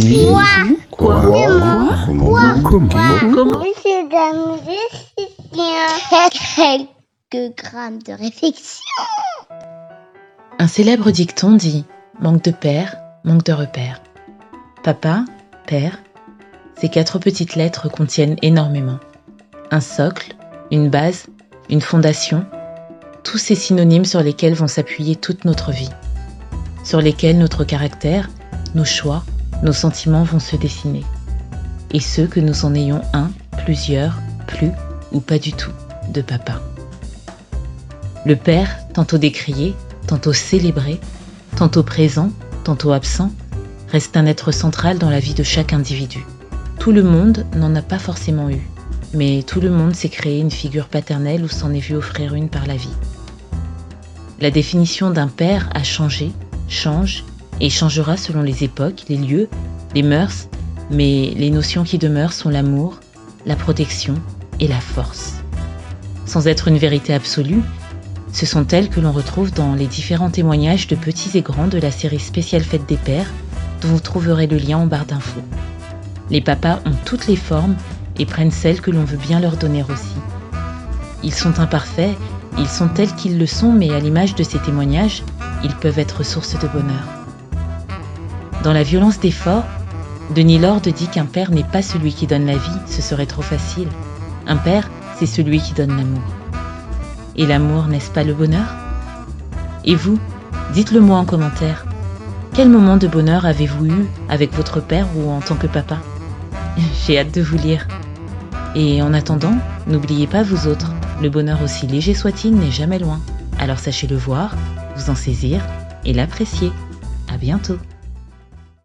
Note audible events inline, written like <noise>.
Qui Quoi? Quoi? Quoi? Comment Comment? Comment c'est d'un Quelques grammes de réflexion. Un célèbre dicton dit Manque de père, manque de repère. Papa, père, ces quatre petites lettres contiennent énormément. Un socle, une base, une fondation, tous ces synonymes sur lesquels vont s'appuyer toute notre vie, sur lesquels notre caractère, nos choix, nos sentiments vont se dessiner. Et ce que nous en ayons un, plusieurs, plus ou pas du tout de papa. Le père, tantôt décrié, tantôt célébré, tantôt présent, tantôt absent, reste un être central dans la vie de chaque individu. Tout le monde n'en a pas forcément eu, mais tout le monde s'est créé une figure paternelle ou s'en est vu offrir une par la vie. La définition d'un père a changé, change et changera selon les époques, les lieux, les mœurs, mais les notions qui demeurent sont l'amour, la protection et la force. Sans être une vérité absolue, ce sont elles que l'on retrouve dans les différents témoignages de petits et grands de la série spéciale Fête des Pères, dont vous trouverez le lien en barre d'infos. Les papas ont toutes les formes et prennent celles que l'on veut bien leur donner aussi. Ils sont imparfaits, ils sont tels qu'ils le sont, mais à l'image de ces témoignages, ils peuvent être source de bonheur. Dans La violence d'effort, Denis Lord dit qu'un père n'est pas celui qui donne la vie, ce serait trop facile. Un père, c'est celui qui donne l'amour. Et l'amour, n'est-ce pas le bonheur? Et vous, dites-le moi en commentaire. Quel moment de bonheur avez-vous eu avec votre père ou en tant que papa? <laughs> J'ai hâte de vous lire. Et en attendant, n'oubliez pas vous autres, le bonheur aussi léger soit-il n'est jamais loin. Alors sachez le voir, vous en saisir et l'apprécier. À bientôt